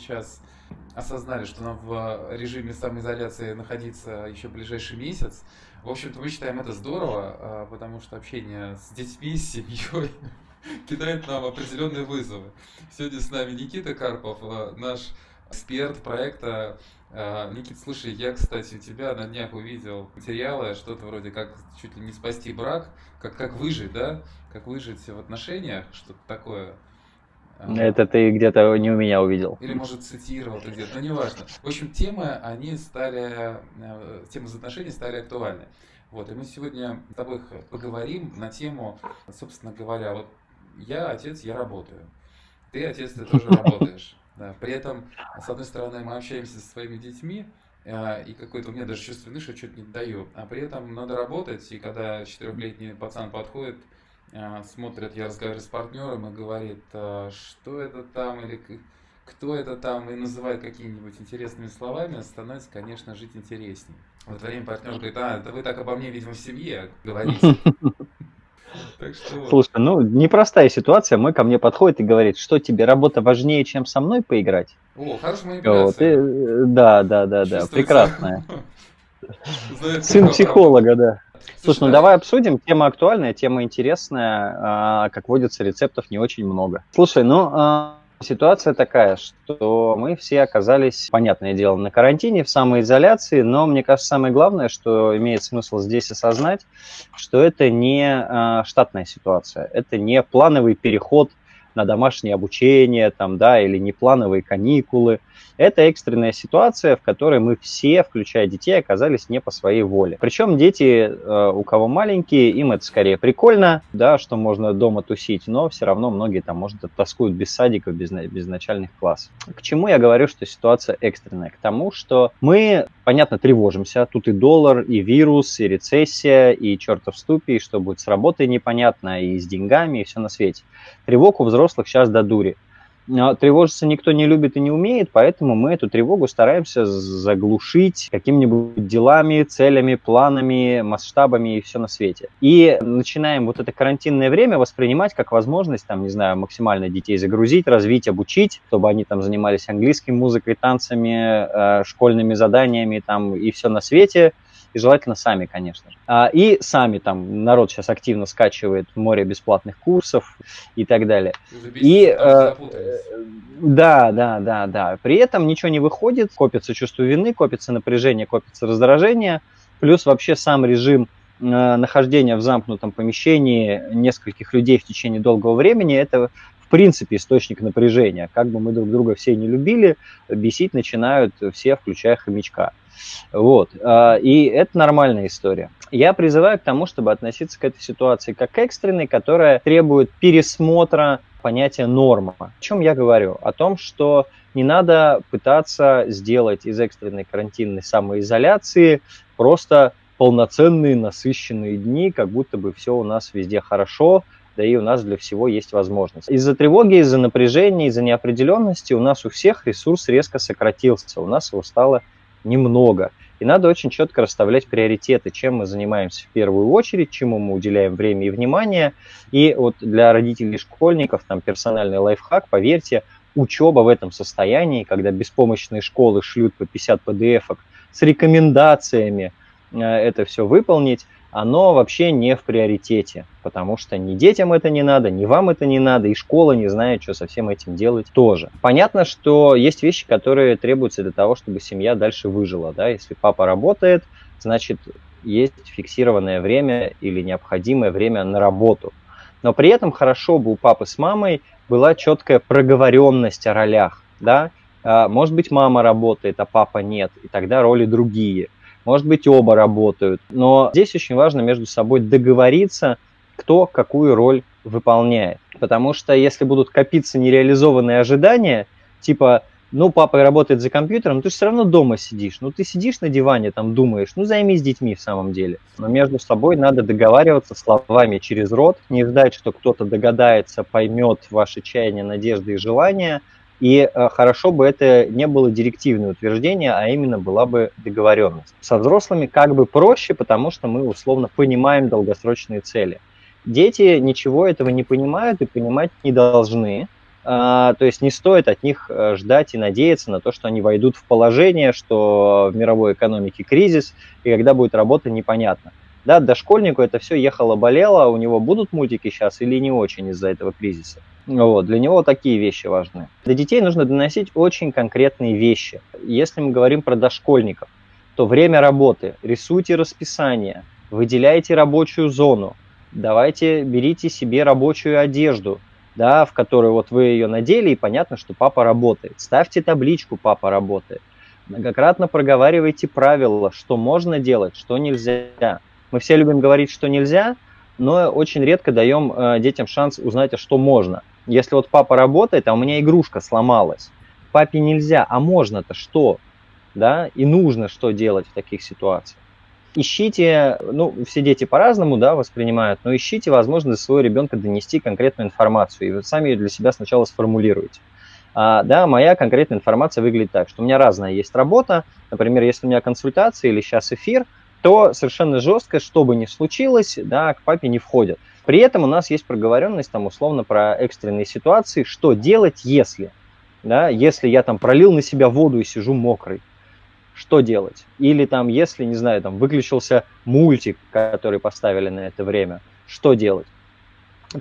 сейчас осознали, что нам в режиме самоизоляции находиться еще ближайший месяц. В общем-то, мы считаем это здорово, а, потому что общение с детьми, с семьей кидает нам определенные вызовы. Сегодня с нами Никита Карпов, а, наш эксперт проекта. А, Никит, слушай, я, кстати, у тебя на днях увидел материалы, что-то вроде как чуть ли не спасти брак, как, как выжить, да? Как выжить в отношениях, что-то такое. Это ты где-то не у меня увидел. Или, может, цитировал ты где-то, но неважно. В общем, темы, они стали, э, темы отношений стали актуальны. Вот, и мы сегодня с тобой поговорим на тему, собственно говоря, вот я отец, я работаю. Ты отец, ты тоже работаешь. Да. При этом, с одной стороны, мы общаемся со своими детьми, э, и какой-то у меня даже чувство вины, что что-то не даю. А при этом надо работать, и когда четырехлетний пацан подходит а, смотрят, я разговариваю с партнером и говорит, а, что это там или кто это там, и называет какими-нибудь интересными словами, становится, конечно, жить интереснее. В это время партнер говорит, а, это вы так обо мне, видимо, в семье говорите. Так что... Слушай, ну, непростая ситуация. Мой ко мне подходит и говорит, что тебе работа важнее, чем со мной поиграть? О, хорошая манипуляция. Вот, и, да, да, да, да, прекрасная. Сын психолога, да. Слушай, ну давай обсудим. Тема актуальная, тема интересная. А, как водится, рецептов не очень много. Слушай, ну а, ситуация такая, что мы все оказались, понятное дело, на карантине, в самоизоляции, но мне кажется, самое главное, что имеет смысл здесь осознать, что это не а, штатная ситуация, это не плановый переход на домашнее обучение, там, да, или неплановые каникулы. Это экстренная ситуация, в которой мы все, включая детей, оказались не по своей воле. Причем дети, э, у кого маленькие, им это скорее прикольно, да, что можно дома тусить, но все равно многие там, может, тоскуют без садиков, без, без начальных классов. К чему я говорю, что ситуация экстренная? К тому, что мы, понятно, тревожимся. Тут и доллар, и вирус, и рецессия, и чертов ступи, и что будет с работой непонятно, и с деньгами, и все на свете. Тревог взрослых сейчас до дури. Тревожиться никто не любит и не умеет, поэтому мы эту тревогу стараемся заглушить какими-нибудь делами, целями, планами, масштабами и все на свете. И начинаем вот это карантинное время воспринимать как возможность, там, не знаю, максимально детей загрузить, развить, обучить, чтобы они там занимались английской музыкой, танцами, э, школьными заданиями там и все на свете – и желательно сами, конечно же. А, и сами там, народ сейчас активно скачивает море бесплатных курсов и так далее. И э, да, да, да, да. При этом ничего не выходит, копится чувство вины, копится напряжение, копится раздражение, плюс вообще сам режим э, нахождения в замкнутом помещении нескольких людей в течение долгого времени, это принципе источник напряжения. Как бы мы друг друга все не любили, бесить начинают все, включая хомячка. Вот. А, и это нормальная история. Я призываю к тому, чтобы относиться к этой ситуации как к экстренной, которая требует пересмотра понятия норма. О чем я говорю? О том, что не надо пытаться сделать из экстренной карантинной самоизоляции просто полноценные насыщенные дни, как будто бы все у нас везде хорошо, да и у нас для всего есть возможность. Из-за тревоги, из-за напряжения, из-за неопределенности у нас у всех ресурс резко сократился, у нас его стало немного. И надо очень четко расставлять приоритеты, чем мы занимаемся в первую очередь, чему мы уделяем время и внимание. И вот для родителей школьников там персональный лайфхак, поверьте, учеба в этом состоянии, когда беспомощные школы шлют по 50 PDF с рекомендациями э, это все выполнить, оно вообще не в приоритете, потому что ни детям это не надо, ни вам это не надо, и школа не знает, что со всем этим делать тоже. Понятно, что есть вещи, которые требуются для того, чтобы семья дальше выжила. Да? Если папа работает, значит, есть фиксированное время или необходимое время на работу. Но при этом хорошо бы у папы с мамой была четкая проговоренность о ролях. Да? А, может быть, мама работает, а папа нет, и тогда роли другие – может быть, оба работают. Но здесь очень важно между собой договориться, кто какую роль выполняет. Потому что если будут копиться нереализованные ожидания, типа, ну, папа работает за компьютером, ты же все равно дома сидишь. Ну, ты сидишь на диване, там думаешь, ну, займись детьми в самом деле. Но между собой надо договариваться словами через рот, не ждать, что кто-то догадается, поймет ваши чаяния, надежды и желания – и э, хорошо бы это не было директивное утверждение, а именно была бы договоренность. Со взрослыми как бы проще, потому что мы условно понимаем долгосрочные цели. Дети ничего этого не понимают и понимать не должны. а, то есть не стоит от них э, ждать и надеяться на то, что они войдут в положение, что в мировой экономике кризис, и когда будет работа, непонятно. Да, дошкольнику это все ехало-болело, у него будут мультики сейчас или не очень из-за этого кризиса. Вот, для него такие вещи важны. Для детей нужно доносить очень конкретные вещи. Если мы говорим про дошкольников, то время работы, рисуйте расписание, выделяйте рабочую зону, давайте берите себе рабочую одежду, да, в которую вот вы ее надели, и понятно, что папа работает. Ставьте табличку «папа работает». Многократно проговаривайте правила, что можно делать, что нельзя. Мы все любим говорить, что нельзя, но очень редко даем э, детям шанс узнать, а что можно. Если вот папа работает, а у меня игрушка сломалась, папе нельзя, а можно-то что? Да, и нужно что делать в таких ситуациях ищите, ну, все дети по-разному, да, воспринимают, но ищите возможность своего ребенка донести конкретную информацию, и вы сами ее для себя сначала сформулируете. А, да, моя конкретная информация выглядит так, что у меня разная есть работа, например, если у меня консультация или сейчас эфир, то совершенно жестко, что бы ни случилось, да, к папе не входят. При этом у нас есть проговоренность там условно про экстренные ситуации, что делать, если, да, если я там пролил на себя воду и сижу мокрый, что делать? Или там, если, не знаю, там выключился мультик, который поставили на это время, что делать?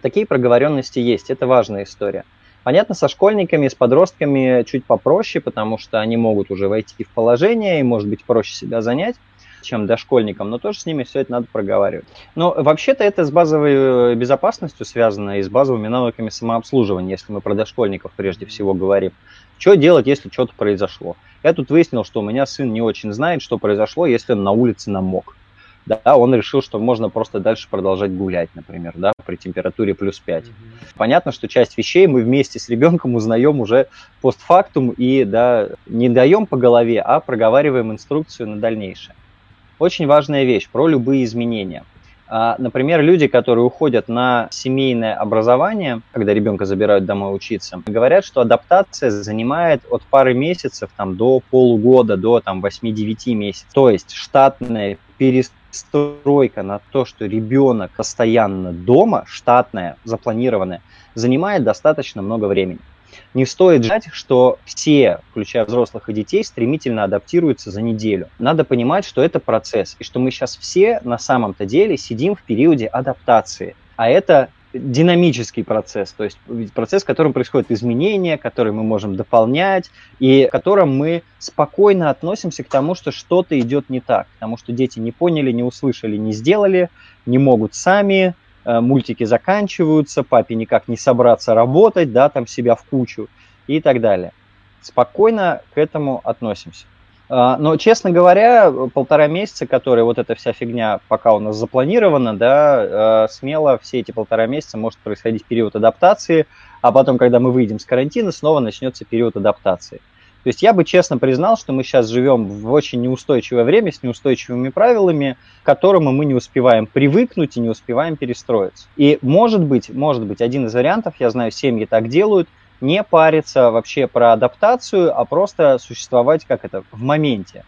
Такие проговоренности есть, это важная история. Понятно, со школьниками, с подростками чуть попроще, потому что они могут уже войти в положение и, может быть, проще себя занять, чем дошкольникам, но тоже с ними все это надо проговаривать. Но вообще-то это с базовой э, безопасностью связано и с базовыми навыками самообслуживания, если мы про дошкольников прежде всего говорим. Что делать, если что-то произошло? Я тут выяснил, что у меня сын не очень знает, что произошло, если он на улице намок. Да, он решил, что можно просто дальше продолжать гулять, например, да, при температуре плюс 5. Mm-hmm. Понятно, что часть вещей мы вместе с ребенком узнаем уже постфактум и да, не даем по голове, а проговариваем инструкцию на дальнейшее. Очень важная вещь про любые изменения. А, например, люди, которые уходят на семейное образование, когда ребенка забирают домой учиться, говорят, что адаптация занимает от пары месяцев там, до полугода, до там, 8-9 месяцев. То есть штатная перестройка на то, что ребенок постоянно дома, штатная, запланированная, занимает достаточно много времени. Не стоит ждать, что все, включая взрослых и детей, стремительно адаптируются за неделю. Надо понимать, что это процесс, и что мы сейчас все на самом-то деле сидим в периоде адаптации. А это динамический процесс, то есть процесс, в котором происходят изменения, которые мы можем дополнять, и в котором мы спокойно относимся к тому, что что-то идет не так, потому что дети не поняли, не услышали, не сделали, не могут сами, мультики заканчиваются, папе никак не собраться работать, да, там себя в кучу и так далее. Спокойно к этому относимся. А, но, честно говоря, полтора месяца, которые вот эта вся фигня пока у нас запланирована, да, э, смело все эти полтора месяца может происходить период адаптации, а потом, когда мы выйдем с карантина, снова начнется период адаптации. То есть я бы честно признал, что мы сейчас живем в очень неустойчивое время с неустойчивыми правилами, к которым мы не успеваем привыкнуть и не успеваем перестроиться. И может быть, может быть, один из вариантов, я знаю, семьи так делают, не париться вообще про адаптацию, а просто существовать как это в моменте.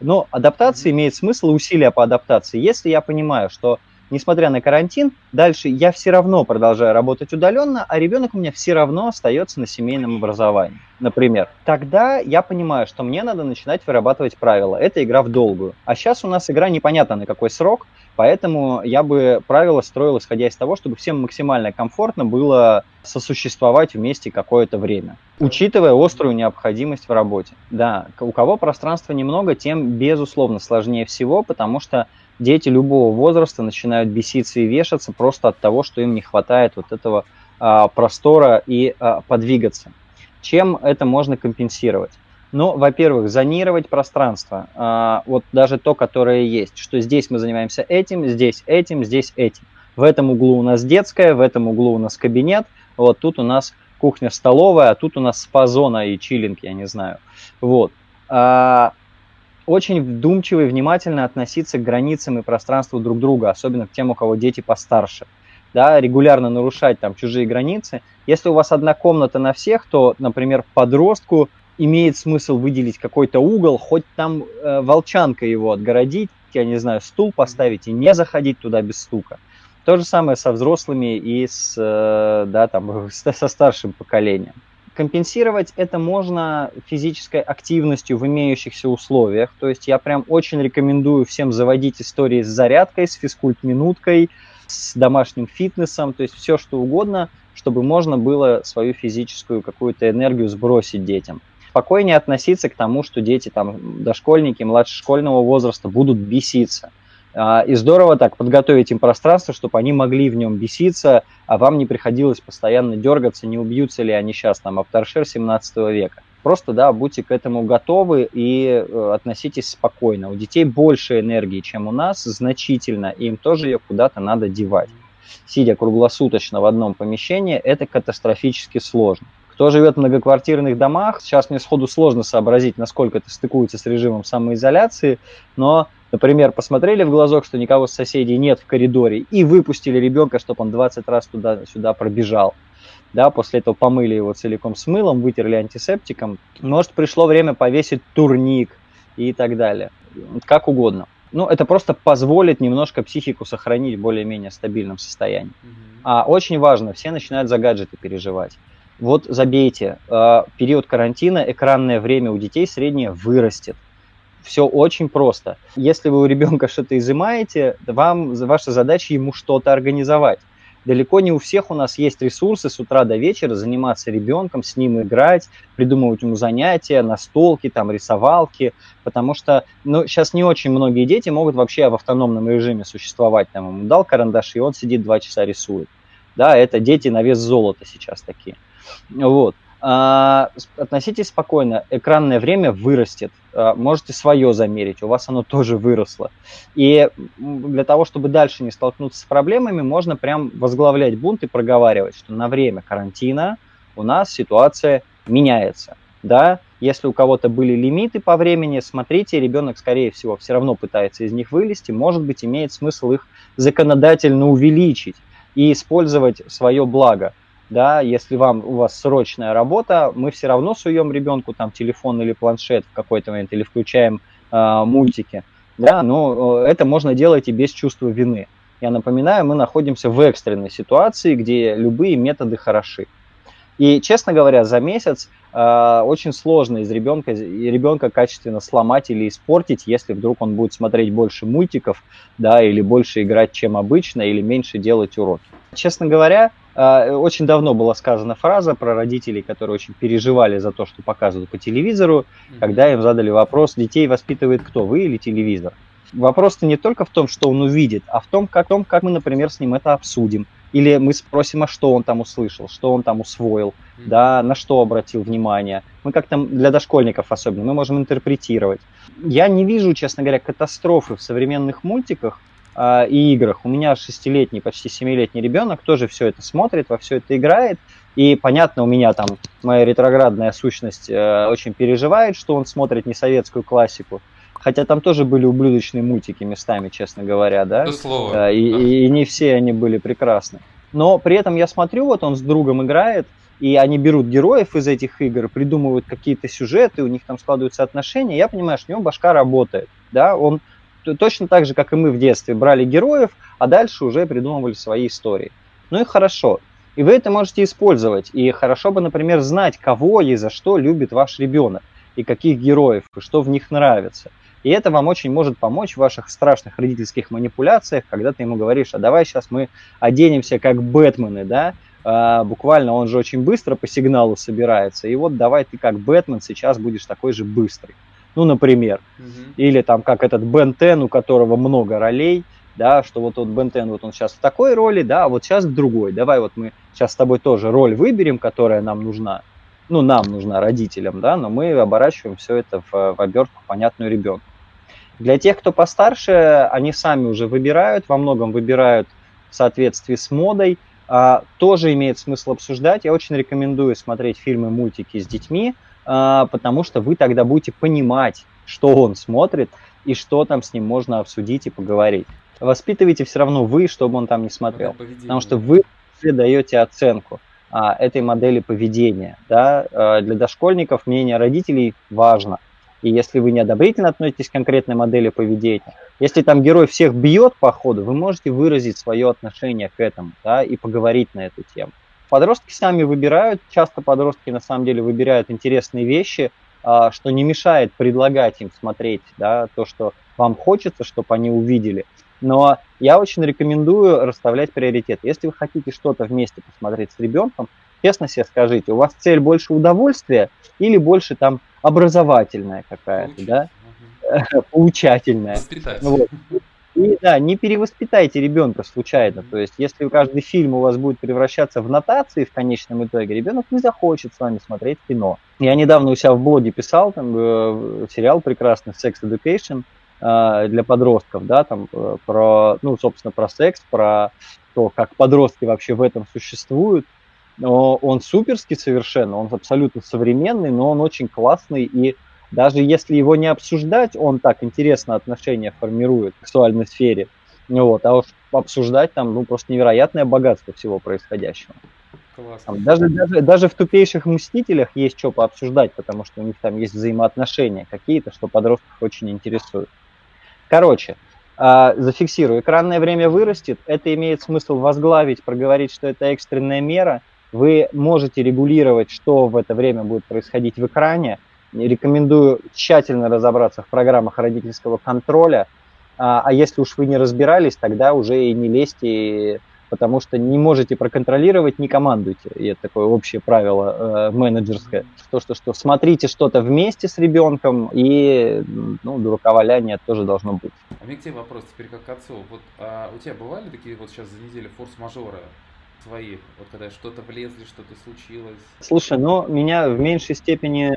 Но адаптация имеет смысл, усилия по адаптации, если я понимаю, что несмотря на карантин, дальше я все равно продолжаю работать удаленно, а ребенок у меня все равно остается на семейном образовании, например. Тогда я понимаю, что мне надо начинать вырабатывать правила. Это игра в долгую. А сейчас у нас игра непонятно на какой срок, поэтому я бы правила строил исходя из того, чтобы всем максимально комфортно было сосуществовать вместе какое-то время, учитывая острую необходимость в работе. Да, у кого пространства немного, тем, безусловно, сложнее всего, потому что дети любого возраста начинают беситься и вешаться просто от того, что им не хватает вот этого а, простора и а, подвигаться. Чем это можно компенсировать? Ну, во-первых, зонировать пространство. А, вот даже то, которое есть, что здесь мы занимаемся этим, здесь этим, здесь этим. В этом углу у нас детская, в этом углу у нас кабинет, вот тут у нас кухня-столовая, а тут у нас спа-зона и чиллинг, я не знаю. Вот. А, очень вдумчиво и внимательно относиться к границам и пространству друг друга, особенно к тем, у кого дети постарше. Да, регулярно нарушать там чужие границы. Если у вас одна комната на всех, то, например, подростку имеет смысл выделить какой-то угол, хоть там э, волчанка его отгородить, я не знаю, стул поставить и не заходить туда без стука. То же самое со взрослыми и с, э, да, там, со старшим поколением. Компенсировать это можно физической активностью в имеющихся условиях. То есть я прям очень рекомендую всем заводить истории с зарядкой, с физкульт-минуткой, с домашним фитнесом, то есть все что угодно, чтобы можно было свою физическую какую-то энергию сбросить детям. Спокойнее относиться к тому, что дети, там, дошкольники, младше школьного возраста будут беситься – и здорово так подготовить им пространство, чтобы они могли в нем беситься, а вам не приходилось постоянно дергаться, не убьются ли они сейчас, там, авторшер 17 века. Просто, да, будьте к этому готовы и э, относитесь спокойно. У детей больше энергии, чем у нас, значительно, и им тоже ее куда-то надо девать. Сидя круглосуточно в одном помещении, это катастрофически сложно. Кто живет в многоквартирных домах, сейчас мне сходу сложно сообразить, насколько это стыкуется с режимом самоизоляции, но Например, посмотрели в глазок, что никого с соседей нет в коридоре, и выпустили ребенка, чтобы он 20 раз туда-сюда пробежал. Да, после этого помыли его целиком с мылом, вытерли антисептиком. Может, пришло время повесить турник и так далее. Как угодно. Ну, это просто позволит немножко психику сохранить в более-менее стабильном состоянии. А очень важно, все начинают за гаджеты переживать. Вот забейте, э, период карантина экранное время у детей среднее вырастет все очень просто. Если вы у ребенка что-то изымаете, вам ваша задача ему что-то организовать. Далеко не у всех у нас есть ресурсы с утра до вечера заниматься ребенком, с ним играть, придумывать ему занятия, настолки, там, рисовалки, потому что ну, сейчас не очень многие дети могут вообще в автономном режиме существовать. Там, ему дал карандаш, и он сидит два часа рисует. Да, это дети на вес золота сейчас такие. Вот. А, относитесь спокойно, экранное время вырастет, а, можете свое замерить, у вас оно тоже выросло. И для того, чтобы дальше не столкнуться с проблемами, можно прям возглавлять бунт и проговаривать, что на время карантина у нас ситуация меняется. Да, если у кого-то были лимиты по времени, смотрите, ребенок, скорее всего, все равно пытается из них вылезти, может быть, имеет смысл их законодательно увеличить и использовать свое благо да, если вам, у вас срочная работа, мы все равно суем ребенку там телефон или планшет в какой-то момент или включаем э, мультики, да, но э, это можно делать и без чувства вины. Я напоминаю, мы находимся в экстренной ситуации, где любые методы хороши. И, честно говоря, за месяц э, очень сложно из ребенка, ребенка качественно сломать или испортить, если вдруг он будет смотреть больше мультиков, да, или больше играть, чем обычно, или меньше делать уроки. Честно говоря, э, очень давно была сказана фраза про родителей, которые очень переживали за то, что показывают по телевизору, когда им задали вопрос, детей воспитывает кто, вы или телевизор? Вопрос-то не только в том, что он увидит, а в том, как, том, как мы, например, с ним это обсудим, или мы спросим, а что он там услышал, что он там усвоил, mm-hmm. да, на что обратил внимание. Мы как-то для дошкольников особенно, мы можем интерпретировать. Я не вижу, честно говоря, катастрофы в современных мультиках э, и играх. У меня шестилетний, почти семилетний ребенок тоже все это смотрит, во все это играет. И понятно, у меня там моя ретроградная сущность э, очень переживает, что он смотрит не советскую классику. Хотя там тоже были ублюдочные мультики местами, честно говоря, да? Слово. И, да. И, и не все они были прекрасны. Но при этом я смотрю, вот он с другом играет, и они берут героев из этих игр, придумывают какие-то сюжеты, у них там складываются отношения, я понимаю, что у него башка работает, да, он точно так же, как и мы в детстве, брали героев, а дальше уже придумывали свои истории. Ну и хорошо. И вы это можете использовать. И хорошо бы, например, знать, кого и за что любит ваш ребенок, и каких героев, и что в них нравится. И это вам очень может помочь в ваших страшных родительских манипуляциях, когда ты ему говоришь, а давай сейчас мы оденемся как Бэтмены, да, а, буквально он же очень быстро по сигналу собирается, и вот давай ты как Бэтмен сейчас будешь такой же быстрый. Ну, например. Угу. Или там как этот Бен Тен, у которого много ролей, да, что вот он Бен Тен, вот он сейчас в такой роли, да, а вот сейчас в другой. Давай вот мы сейчас с тобой тоже роль выберем, которая нам нужна. Ну, нам нужна родителям, да, но мы оборачиваем все это в, в обертку, понятную ребенку. Для тех, кто постарше, они сами уже выбирают, во многом выбирают в соответствии с модой. А, тоже имеет смысл обсуждать. Я очень рекомендую смотреть фильмы, мультики с детьми, а, потому что вы тогда будете понимать, что он смотрит и что там с ним можно обсудить и поговорить. Воспитывайте все равно вы, чтобы он там не смотрел, потому что вы даете оценку а, этой модели поведения. Да? А, для дошкольников мнение родителей важно – И если вы неодобрительно относитесь к конкретной модели поведения, если там герой всех бьет по ходу, вы можете выразить свое отношение к этому да, и поговорить на эту тему. Подростки сами выбирают, часто подростки на самом деле выбирают интересные вещи, а, что не мешает предлагать им смотреть да, то, что вам хочется, чтобы они увидели. Но я очень рекомендую расставлять приоритет. Если вы хотите что-то вместе посмотреть с ребенком, честно себе скажите, у вас цель больше удовольствия или больше там образовательная какая-то, да? Поучательная. Вот. И да, не перевоспитайте ребенка случайно. То есть, если каждый фильм у вас будет превращаться в нотации в конечном итоге, ребенок не захочет с вами смотреть кино. Я недавно у себя в блоге писал там э, сериал прекрасный Sex Education э, для подростков, да, там э, про, ну, собственно, про секс, про то, как подростки вообще в этом существуют. Но он суперский совершенно, он абсолютно современный, но он очень классный и даже если его не обсуждать, он так интересно отношения формирует в сексуальной сфере. Вот, а уж обсуждать там ну, просто невероятное богатство всего происходящего. Там, даже, даже, даже в тупейших мстителях есть что пообсуждать, потому что у них там есть взаимоотношения какие-то, что подростков очень интересует. Короче, э, зафиксирую, экранное время вырастет, это имеет смысл возглавить, проговорить, что это экстренная мера. Вы можете регулировать, что в это время будет происходить в экране, Рекомендую тщательно разобраться в программах родительского контроля, а, а если уж вы не разбирались, тогда уже и не лезьте, потому что не можете проконтролировать, не командуйте. И это такое общее правило э, менеджерское. То, что, что смотрите что-то вместе с ребенком, и ну, дураковаляние тоже должно быть. А мне к тебе вопрос теперь как к отцу. Вот а у тебя бывали такие вот сейчас за неделю форс-мажоры своих, вот когда что-то влезли, что-то случилось? Слушай, ну меня в меньшей степени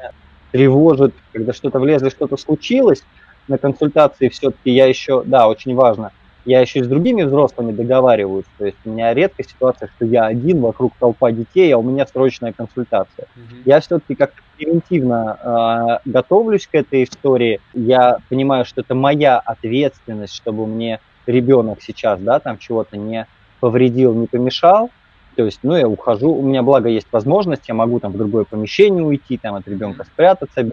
тревожит, когда что-то влезло, что-то случилось, на консультации все-таки я еще, да, очень важно, я еще и с другими взрослыми договариваюсь. То есть у меня редкая ситуация, что я один, вокруг толпа детей, а у меня срочная консультация. Mm-hmm. Я все-таки как-то превентивно э, готовлюсь к этой истории. Я понимаю, что это моя ответственность, чтобы мне ребенок сейчас, да, там чего-то не повредил, не помешал. То есть, ну, я ухожу, у меня, благо, есть возможность, я могу там в другое помещение уйти, там от ребенка спрятаться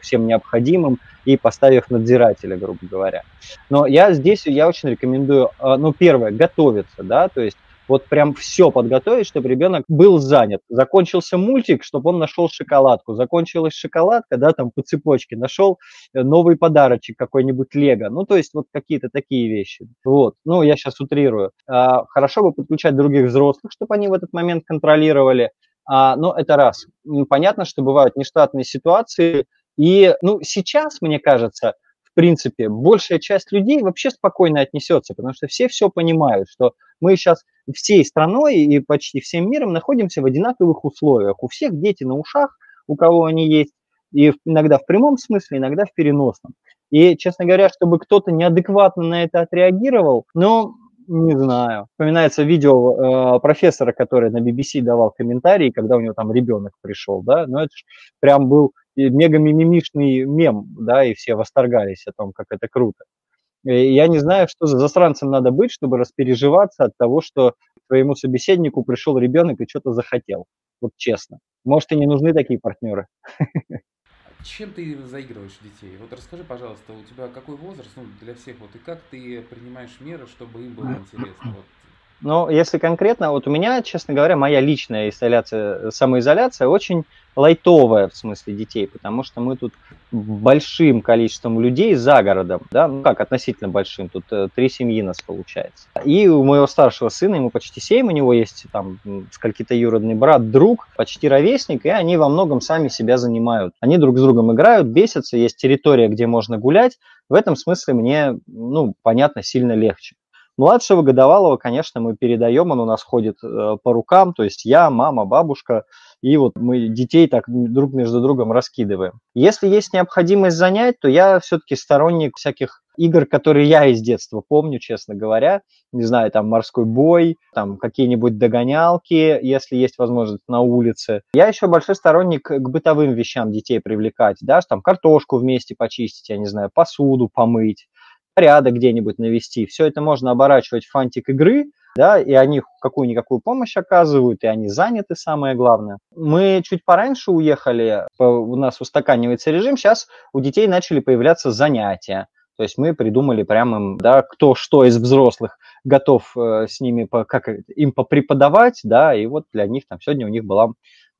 всем необходимым и поставив надзирателя, грубо говоря. Но я здесь, я очень рекомендую, а, ну, первое, готовиться, да, то есть вот прям все подготовить, чтобы ребенок был занят. Закончился мультик, чтобы он нашел шоколадку. Закончилась шоколадка, да, там по цепочке, нашел э, новый подарочек какой-нибудь Лего. Ну, то есть вот какие-то такие вещи. Вот, ну, я сейчас утрирую. А, хорошо бы подключать других взрослых, чтобы они в этот момент контролировали. А, но это раз. Понятно, что бывают нештатные ситуации. И, ну, сейчас, мне кажется, принципе, большая часть людей вообще спокойно отнесется, потому что все все понимают, что мы сейчас всей страной и почти всем миром находимся в одинаковых условиях. У всех дети на ушах, у кого они есть, и иногда в прямом смысле, иногда в переносном. И, честно говоря, чтобы кто-то неадекватно на это отреагировал, ну, не знаю. Вспоминается видео э, профессора, который на BBC давал комментарии, когда у него там ребенок пришел, да, но это прям был мега мимимишный мем, да, и все восторгались о том, как это круто. Я не знаю, что за засранцем надо быть, чтобы распереживаться от того, что твоему собеседнику пришел ребенок и что-то захотел. Вот честно. Может, и не нужны такие партнеры. Чем ты заигрываешь детей? Вот расскажи, пожалуйста, у тебя какой возраст, ну, для всех, вот, и как ты принимаешь меры, чтобы им было интересно? Вот ну, если конкретно, вот у меня, честно говоря, моя личная изоляция, самоизоляция очень лайтовая в смысле детей, потому что мы тут большим количеством людей за городом, да, ну как относительно большим, тут э, три семьи нас получается. И у моего старшего сына, ему почти семь, у него есть там скольки-то юродный брат, друг, почти ровесник, и они во многом сами себя занимают. Они друг с другом играют, бесятся, есть территория, где можно гулять. В этом смысле мне, ну, понятно, сильно легче. Младшего годовалого, конечно, мы передаем, он у нас ходит э, по рукам, то есть я, мама, бабушка, и вот мы детей так друг между другом раскидываем. Если есть необходимость занять, то я все-таки сторонник всяких игр, которые я из детства помню, честно говоря. Не знаю, там морской бой, там какие-нибудь догонялки, если есть возможность на улице. Я еще большой сторонник к бытовым вещам детей привлекать, да, там картошку вместе почистить, я не знаю, посуду помыть порядок где-нибудь навести. Все это можно оборачивать в фантик игры, да, и они какую-никакую помощь оказывают, и они заняты, самое главное. Мы чуть пораньше уехали, у нас устаканивается режим, сейчас у детей начали появляться занятия. То есть мы придумали прямо да, кто что из взрослых готов э, с ними, как им попреподавать, да, и вот для них там сегодня у них была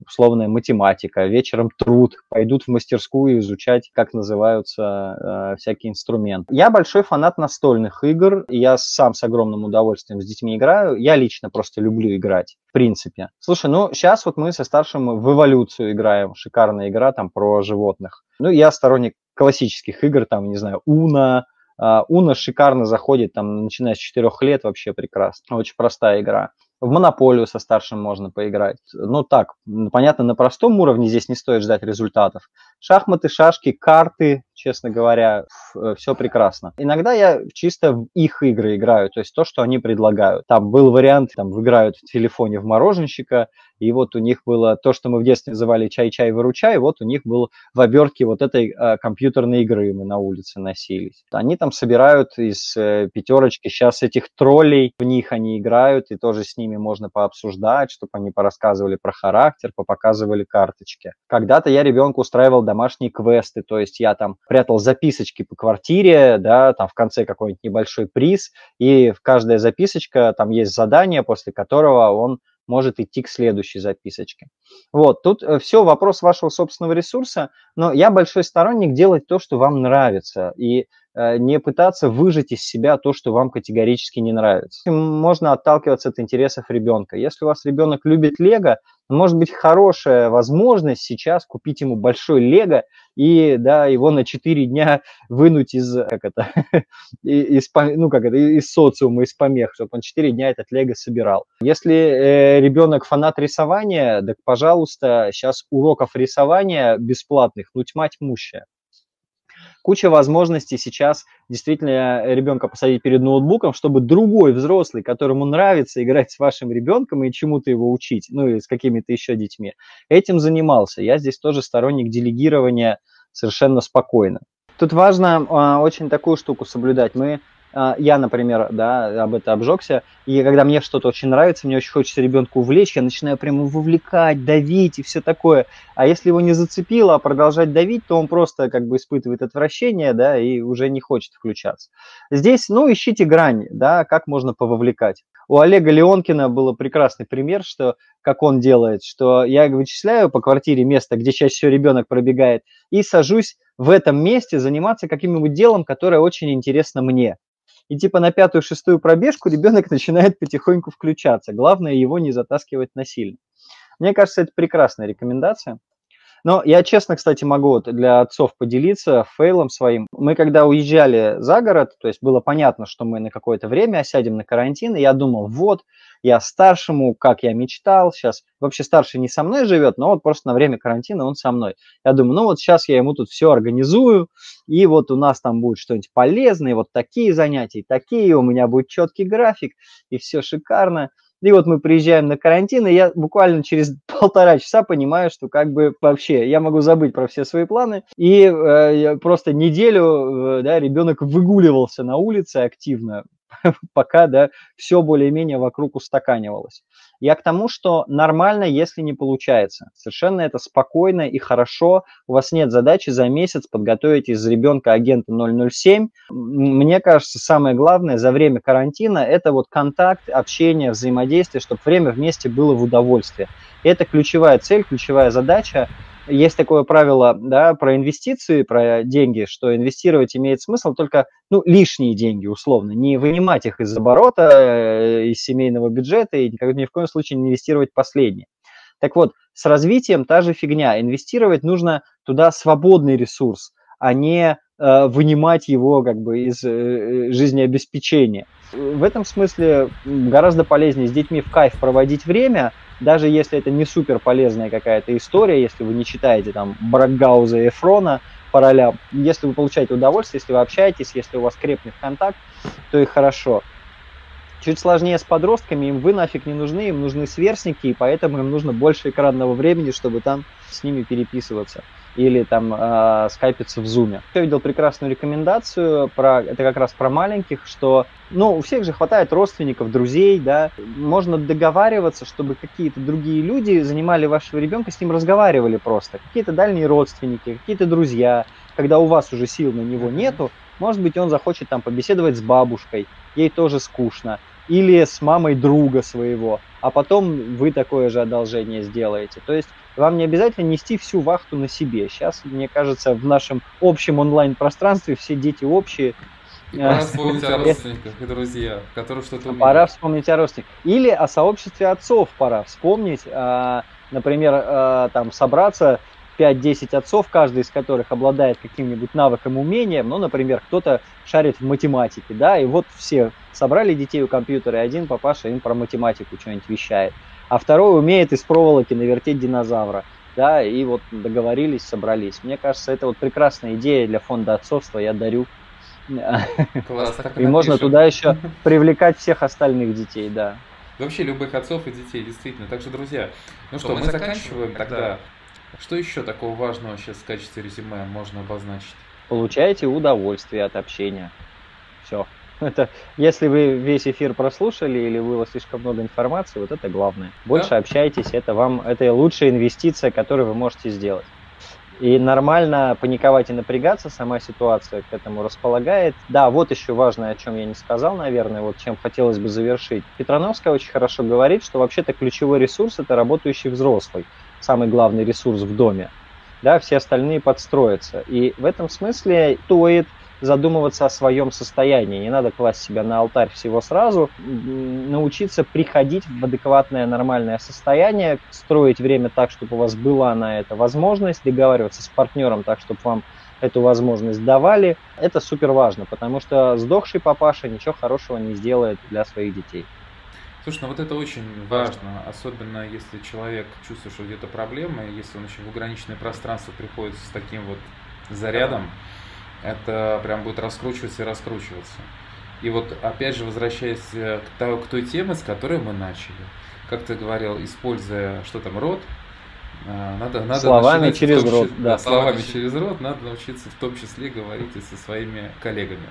условная математика, вечером труд, пойдут в мастерскую изучать, как называются э, всякие инструменты. Я большой фанат настольных игр, я сам с огромным удовольствием с детьми играю, я лично просто люблю играть, в принципе. Слушай, ну сейчас вот мы со старшим в эволюцию играем, шикарная игра там про животных. Ну, я сторонник классических игр, там, не знаю, Уна, Уна шикарно заходит, там, начиная с 4 лет, вообще прекрасно. Очень простая игра. В монополию со старшим можно поиграть. Ну так, понятно, на простом уровне здесь не стоит ждать результатов. Шахматы, шашки, карты, честно говоря, э, все прекрасно. Иногда я чисто в их игры играю, то есть то, что они предлагают. Там был вариант, там играют в телефоне в мороженщика, и вот у них было то, что мы в детстве называли чай-чай, выручай, вот у них был в обертке вот этой э, компьютерной игры мы на улице носились. Они там собирают из э, пятерочки сейчас этих троллей, в них они играют, и тоже с ними можно пообсуждать, чтобы они порассказывали про характер, попоказывали карточки. Когда-то я ребенку устраивал домашние квесты, то есть я там прятал записочки по квартире, да, там в конце какой-нибудь небольшой приз, и в каждая записочка там есть задание, после которого он может идти к следующей записочке. Вот, тут э, все вопрос вашего собственного ресурса, но я большой сторонник делать то, что вам нравится, и э, не пытаться выжать из себя то, что вам категорически не нравится. Можно отталкиваться от интересов ребенка. Если у вас ребенок любит лего, может быть хорошая возможность сейчас купить ему большой лего и да, его на 4 дня вынуть из, как это, из, ну, как это, из социума, из помех, чтобы он 4 дня этот лего собирал. Если э, ребенок фанат рисования, так, пожалуйста, сейчас уроков рисования бесплатных, ну, тьма тьмущая куча возможностей сейчас действительно ребенка посадить перед ноутбуком, чтобы другой взрослый, которому нравится играть с вашим ребенком и чему-то его учить, ну или с какими-то еще детьми, этим занимался. Я здесь тоже сторонник делегирования совершенно спокойно. Тут важно а, очень такую штуку соблюдать. Мы я, например, да, об этом обжегся, и когда мне что-то очень нравится, мне очень хочется ребенка увлечь, я начинаю прямо вовлекать, давить и все такое. А если его не зацепило, а продолжать давить, то он просто как бы испытывает отвращение, да, и уже не хочет включаться. Здесь, ну, ищите грань, да, как можно пововлекать. У Олега Леонкина был прекрасный пример, что как он делает, что я вычисляю по квартире место, где чаще всего ребенок пробегает, и сажусь в этом месте заниматься каким-нибудь делом, которое очень интересно мне и типа на пятую-шестую пробежку ребенок начинает потихоньку включаться. Главное его не затаскивать насильно. Мне кажется, это прекрасная рекомендация. Но я честно, кстати, могу для отцов поделиться фейлом своим. Мы когда уезжали за город, то есть было понятно, что мы на какое-то время осядем на карантин, и я думал, вот, я старшему, как я мечтал, сейчас вообще старший не со мной живет, но вот просто на время карантина он со мной. Я думаю, ну вот сейчас я ему тут все организую, и вот у нас там будет что-нибудь полезное, вот такие занятия, такие, у меня будет четкий график, и все шикарно. И вот мы приезжаем на карантин, и я буквально через полтора часа понимаю, что как бы вообще я могу забыть про все свои планы. И э, просто неделю э, да, ребенок выгуливался на улице активно, пока да, все более-менее вокруг устаканивалось. Я к тому, что нормально, если не получается. Совершенно это спокойно и хорошо. У вас нет задачи за месяц подготовить из ребенка агента 007. Мне кажется, самое главное за время карантина – это вот контакт, общение, взаимодействие, чтобы время вместе было в удовольствие. Это ключевая цель, ключевая задача есть такое правило да, про инвестиции, про деньги, что инвестировать имеет смысл только ну, лишние деньги, условно, не вынимать их из оборота, э, из семейного бюджета и ни в коем случае не инвестировать последние. Так вот, с развитием та же фигня. Инвестировать нужно туда свободный ресурс, а не вынимать его как бы из э, э жизнеобеспечения. В этом смысле гораздо полезнее с детьми в кайф проводить время – даже если это не супер полезная какая-то история, если вы не читаете там Бракгауза и Эфрона по ролям, если вы получаете удовольствие, если вы общаетесь, если у вас крепнет контакт, то и хорошо. Чуть сложнее с подростками, им вы нафиг не нужны, им нужны сверстники, и поэтому им нужно больше экранного времени, чтобы там с ними переписываться. Или там э, скайпиться в зуме. Я видел прекрасную рекомендацию, про, это как раз про маленьких, что ну, у всех же хватает родственников, друзей, да, можно договариваться, чтобы какие-то другие люди занимали вашего ребенка, с ним разговаривали просто, какие-то дальние родственники, какие-то друзья, когда у вас уже сил на него нету, может быть, он захочет там побеседовать с бабушкой, ей тоже скучно, или с мамой друга своего, а потом вы такое же одолжение сделаете. То есть вам не обязательно нести всю вахту на себе. Сейчас, мне кажется, в нашем общем онлайн-пространстве все дети общие. И пора вспомнить о родственниках и друзьях, которые что-то умеют. Пора вспомнить о родственниках. Или о сообществе отцов пора вспомнить. А, например, а, там собраться 5-10 отцов, каждый из которых обладает каким-нибудь навыком, умением, ну, например, кто-то шарит в математике, да, и вот все собрали детей у компьютера, и один папаша им про математику что-нибудь вещает, а второй умеет из проволоки навертеть динозавра, да, и вот договорились, собрались. Мне кажется, это вот прекрасная идея для фонда отцовства, я дарю. Класс, так и, и можно туда еще привлекать всех остальных детей, да. Вообще любых отцов и детей, действительно. Так что, друзья, ну что, мы заканчиваем тогда. Что еще такого важного сейчас в качестве резюме можно обозначить? Получаете удовольствие от общения. Все. Это, если вы весь эфир прослушали или было слишком много информации, вот это главное. Больше да? общайтесь, это вам, это лучшая инвестиция, которую вы можете сделать. И нормально паниковать и напрягаться, сама ситуация к этому располагает. Да, вот еще важное, о чем я не сказал, наверное, вот чем хотелось бы завершить. Петрановская очень хорошо говорит, что вообще-то ключевой ресурс – это работающий взрослый самый главный ресурс в доме, да, все остальные подстроятся. И в этом смысле стоит задумываться о своем состоянии. Не надо класть себя на алтарь всего сразу. Научиться приходить в адекватное, нормальное состояние, строить время так, чтобы у вас была на это возможность, договариваться с партнером так, чтобы вам эту возможность давали. Это супер важно, потому что сдохший папаша ничего хорошего не сделает для своих детей. Слушай, ну вот это очень важно, особенно если человек чувствует, что где-то проблема, и если он еще в ограниченное пространство приходит с таким вот зарядом, это прям будет раскручиваться и раскручиваться. И вот опять же, возвращаясь к той, к той теме, с которой мы начали, как ты говорил, используя, что там, рот, э, надо, надо словами через рот, да. Словами через рот надо научиться в том числе говорить и со своими коллегами.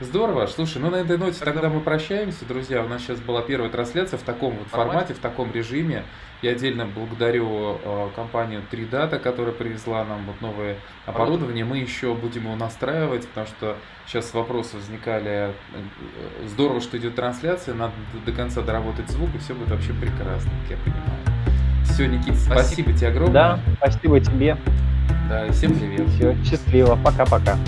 Здорово. Слушай, ну на этой ноте тогда мы прощаемся, друзья. У нас сейчас была первая трансляция в таком вот формате, в таком режиме. Я отдельно благодарю э, компанию 3Data, которая привезла нам вот новое оборудование. Мы еще будем его настраивать, потому что сейчас вопросы возникали. Э, здорово, что идет трансляция, надо до конца доработать звук, и все будет вообще прекрасно, как я понимаю. Все, Никит, спасибо, спасибо тебе огромное. Да, спасибо тебе. Да, и всем привет. Все, счастливо, пока-пока.